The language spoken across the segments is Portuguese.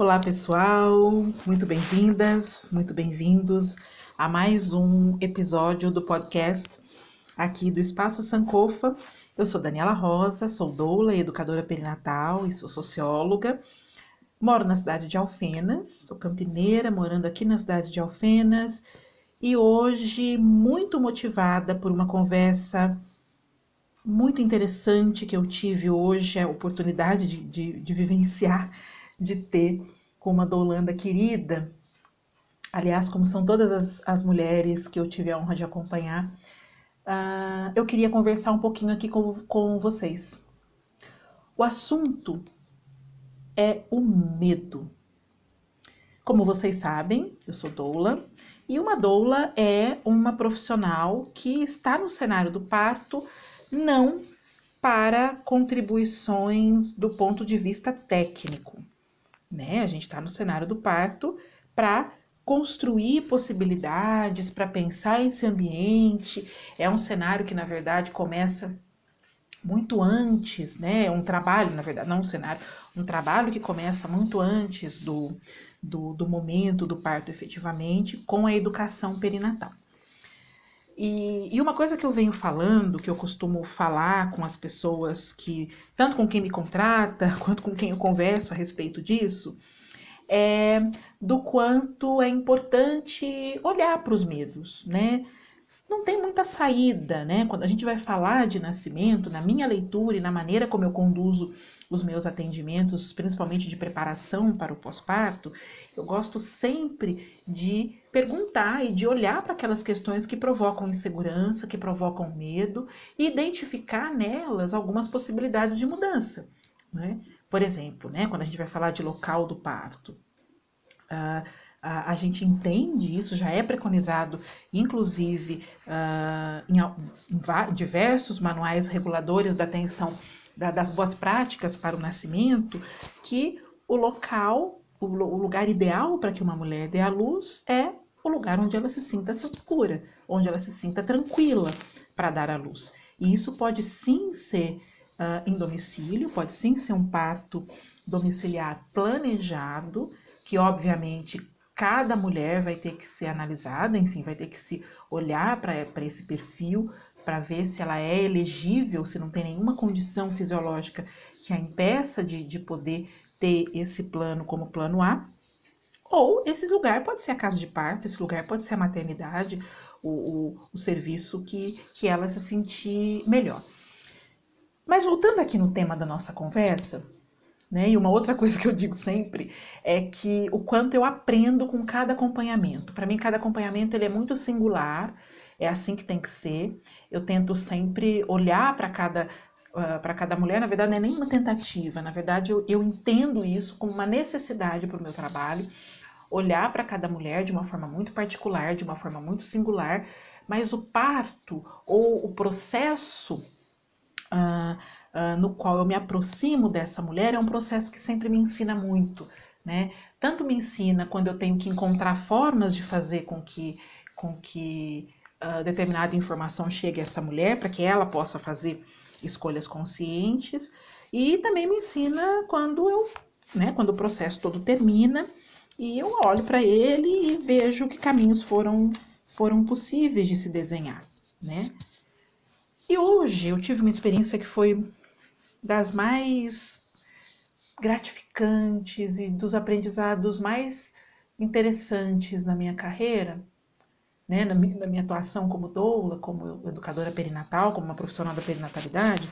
Olá, pessoal, muito bem-vindas, muito bem-vindos a mais um episódio do podcast aqui do Espaço Sankofa. Eu sou Daniela Rosa, sou doula e educadora perinatal e sou socióloga. Moro na cidade de Alfenas, sou campineira, morando aqui na cidade de Alfenas e hoje muito motivada por uma conversa muito interessante que eu tive hoje, a oportunidade de, de, de vivenciar de ter com uma doulanda querida, aliás, como são todas as, as mulheres que eu tive a honra de acompanhar, uh, eu queria conversar um pouquinho aqui com, com vocês. O assunto é o medo. Como vocês sabem, eu sou doula e uma doula é uma profissional que está no cenário do parto não para contribuições do ponto de vista técnico né? A gente está no cenário do parto para construir possibilidades, para pensar esse ambiente. É um cenário que, na verdade, começa muito antes, né? Um trabalho, na verdade, não um cenário, um trabalho que começa muito antes do, do, do momento do parto efetivamente, com a educação perinatal. E, e, uma coisa que eu venho falando, que eu costumo falar com as pessoas que, tanto com quem me contrata, quanto com quem eu converso a respeito disso, é do quanto é importante olhar para os medos, né? Não tem muita saída, né? Quando a gente vai falar de nascimento, na minha leitura e na maneira como eu conduzo os meus atendimentos, principalmente de preparação para o pós-parto, eu gosto sempre de perguntar e de olhar para aquelas questões que provocam insegurança, que provocam medo e identificar nelas algumas possibilidades de mudança. Né? Por exemplo, né, quando a gente vai falar de local do parto, uh, a, a, gente entende isso, já é preconizado, inclusive uh, em, em, diversos manuais reguladores da atenção da, das boas práticas para o nascimento, que o local, o, o lugar ideal para que uma mulher dê à luz é o lugar onde ela se sinta segura, onde ela se sinta tranquila para dar à luz. E isso pode sim ser uh, em domicílio, pode sim ser um parto domiciliar planejado, que obviamente cada mulher vai ter que ser analisada, enfim, vai ter que se olhar para esse perfil para ver se ela é elegível, se não tem nenhuma condição fisiológica que a impeça de, de poder ter esse plano como plano A. Ou esse lugar pode ser a casa de parto, esse lugar pode ser a maternidade, o, o, o serviço que, que ela se sentir melhor. Mas voltando aqui no tema da nossa conversa, né? E uma outra coisa que eu digo sempre é que o quanto eu aprendo com cada acompanhamento. Para mim, cada acompanhamento ele é muito singular, é assim que tem que ser. Eu tento sempre olhar para cada uh, para cada mulher, na verdade não é nem tentativa, na verdade eu, eu entendo isso como uma necessidade para o meu trabalho, olhar para cada mulher de uma forma muito particular, de uma forma muito singular, mas o parto ou o processo uh, no qual eu me aproximo dessa mulher é um processo que sempre me ensina muito, né? Tanto me ensina quando eu tenho que encontrar formas de fazer com que, com que uh, determinada informação chegue a essa mulher para que ela possa fazer escolhas conscientes e também me ensina quando eu, né, quando o processo todo termina e eu olho para ele e vejo que caminhos foram foram possíveis de se desenhar, né? E hoje eu tive uma experiência que foi das mais gratificantes e dos aprendizados mais interessantes na minha carreira, né, na, na minha atuação como doula, como educadora perinatal, como uma profissional da perinatalidade,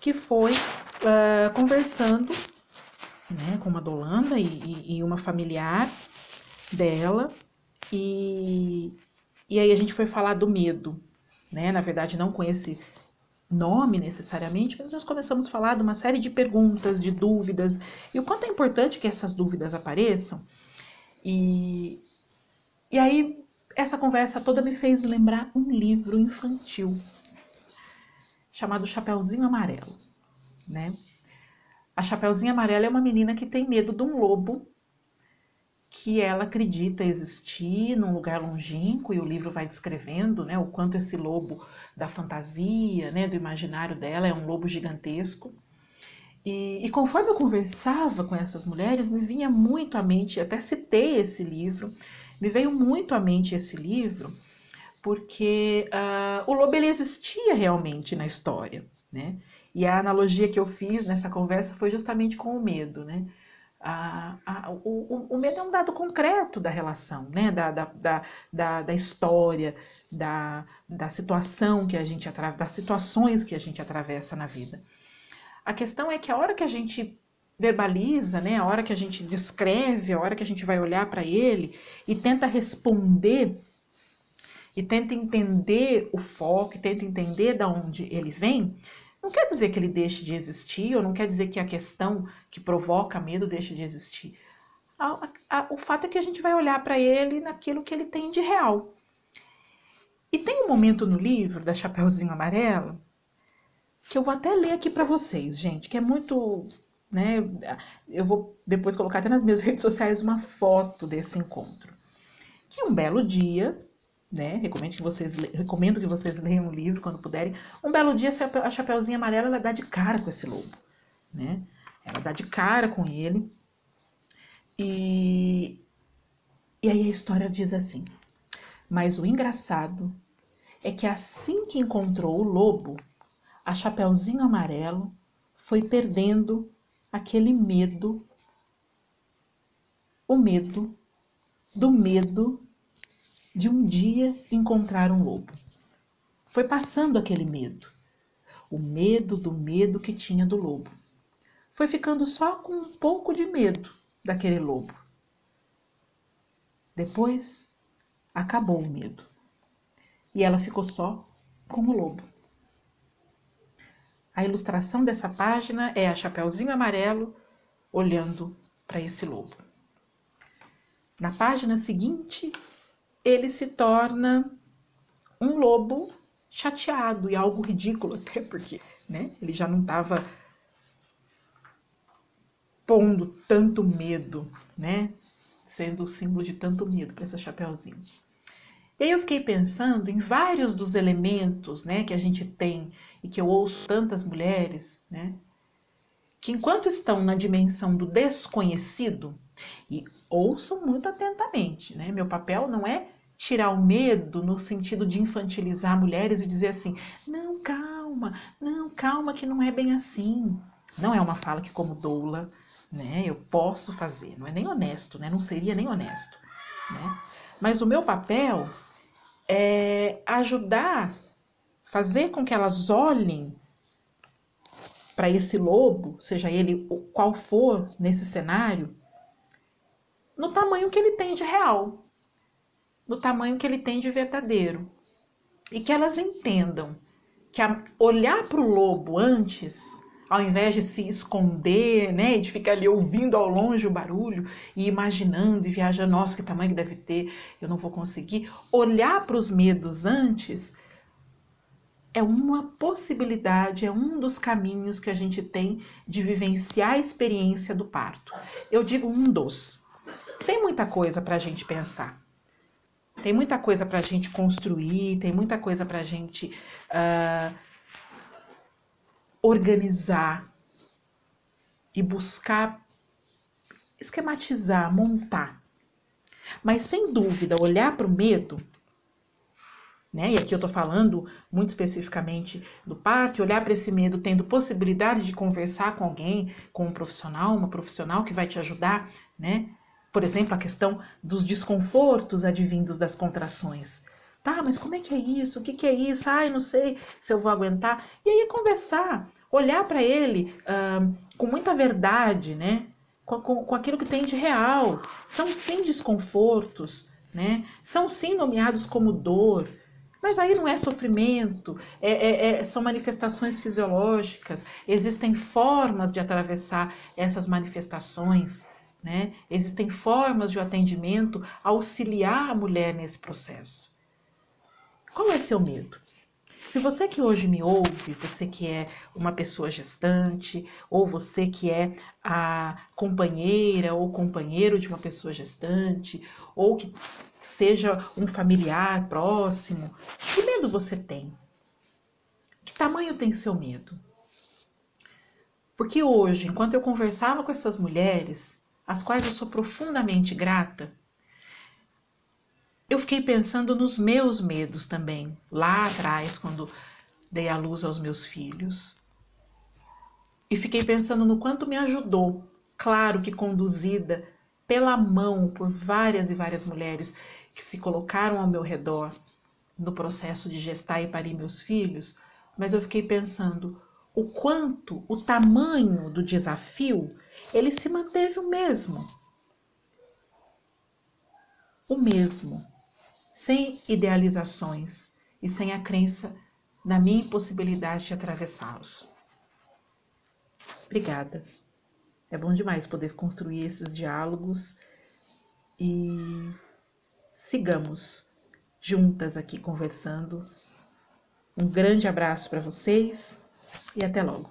que foi uh, conversando né, com uma dolanda e, e, e, uma familiar dela, e, e aí a gente foi falar do medo, né? Na verdade, não com esse nome necessariamente, mas nós começamos a falar de uma série de perguntas, de dúvidas, e o quanto é importante que essas dúvidas apareçam. E, e aí essa conversa toda me fez lembrar um livro infantil chamado Chapeuzinho Amarelo, né? A Chapeuzinho Amarelo é uma menina que tem medo de um lobo que ela acredita existir num lugar longínquo e o livro vai descrevendo, né, o quanto esse lobo da fantasia, né, do imaginário dela é um lobo gigantesco. E, e, conforme eu conversava com essas mulheres, me vinha muito à mente, até citei esse livro, me veio muito à mente esse livro, porque uh, o lobo ele existia realmente na história, né? E a analogia que eu fiz nessa conversa foi justamente com o medo, né? A, a, o, o, medo é um dado concreto da relação, né? da, da, da, da, da história, da, da situação que a gente atravessa, das situações que a gente atravessa na vida. A questão é que a hora que a gente verbaliza, né? a hora que a gente descreve, a hora que a gente vai olhar para ele e tenta responder e tenta entender o foco, tenta entender de onde ele vem, não quer dizer que ele deixe de existir, ou não quer dizer que a questão que provoca medo deixe de existir. A, a, o fato é que a gente vai olhar para ele naquilo que ele tem de real. E tem um momento no livro da Chapeuzinho Amarelo que eu vou até ler aqui para vocês, gente, que é muito, né? Eu vou depois colocar até nas minhas redes sociais uma foto desse encontro. Que um belo dia, né? Recomendo que vocês, recomendo que vocês leiam o livro quando puderem. Um belo dia, a Chapeuzinha Amarela ela dá de cara com esse lobo, né? Ela dá de cara com ele. E, e aí a história diz assim: Mas o engraçado é que assim que encontrou o lobo, a Chapeuzinho Amarelo foi perdendo aquele medo, o medo do medo de um dia encontrar um lobo. Foi passando aquele medo, o medo do medo que tinha do lobo. Foi ficando só com um pouco de medo daquele lobo. Depois acabou o medo e ela ficou só com o lobo. A ilustração dessa página é a Chapeuzinho Amarelo olhando para esse lobo. Na página seguinte, ele se torna um lobo chateado e algo ridículo até porque, né? Ele já não estava pondo tanto medo, né? Sendo o símbolo de tanto medo para esse chapéuzinho. E aí eu fiquei pensando em vários dos elementos, né, que a gente tem e que eu ouço tantas mulheres, né, que enquanto estão na dimensão do desconhecido, e ouçam muito atentamente, né? Meu papel não é tirar o medo no sentido de infantilizar mulheres e dizer assim: não, calma, não, calma, que não é bem assim. Não é uma fala que, como doula, né, eu posso fazer. Não é nem honesto, né? Não seria nem honesto, né? Mas o meu papel é ajudar, fazer com que elas olhem para esse lobo, seja ele qual for nesse cenário, no tamanho que ele tem de real, no tamanho que ele tem de verdadeiro. E que elas entendam que olhar para o lobo antes, ao invés de se esconder, né, de ficar ali ouvindo ao longe o barulho e imaginando e viajando, nossa, que tamanho que deve ter, eu não vou conseguir. Olhar para os medos antes é uma possibilidade, é um dos caminhos que a gente tem de vivenciar a experiência do parto. Eu digo um dos. Tem muita coisa para a gente pensar. Tem muita coisa para a gente construir, tem muita coisa para a gente uh, organizar e buscar esquematizar, montar. Mas sem dúvida, olhar para o medo, né? E aqui eu estou falando muito especificamente do parto, olhar para esse medo tendo possibilidade de conversar com alguém, com um profissional, uma profissional que vai te ajudar, né? Por exemplo, a questão dos desconfortos advindos das contrações. Tá, mas como é que é isso? O que, que é isso? Ai, não sei se eu vou aguentar. E aí conversar, olhar para ele uh, com muita verdade, né? Com, com, com aquilo que tem de real. São sim desconfortos, né? São sim nomeados como dor, mas aí não é sofrimento, é, é, é, são manifestações fisiológicas, existem formas de atravessar essas manifestações. Né? Existem formas de atendimento auxiliar a mulher nesse processo. Qual é seu medo? Se você que hoje me ouve, você que é uma pessoa gestante, ou você que é a companheira ou companheiro de uma pessoa gestante, ou que seja um familiar próximo, que medo você tem? Que tamanho tem seu medo? Porque hoje, enquanto eu conversava com essas mulheres, às quais eu sou profundamente grata, eu fiquei pensando nos meus medos também, lá atrás, quando dei a luz aos meus filhos. E fiquei pensando no quanto me ajudou, claro que conduzida pela mão por várias e várias mulheres que se colocaram ao meu redor no processo de gestar e parir meus filhos, mas eu fiquei pensando o quanto o tamanho do desafio ele se manteve o mesmo. O mesmo, sem idealizações e sem a crença na minha impossibilidade de atravessá-los. Obrigada. É bom demais poder construir esses diálogos e sigamos juntas aqui conversando. Um grande abraço para vocês e até logo.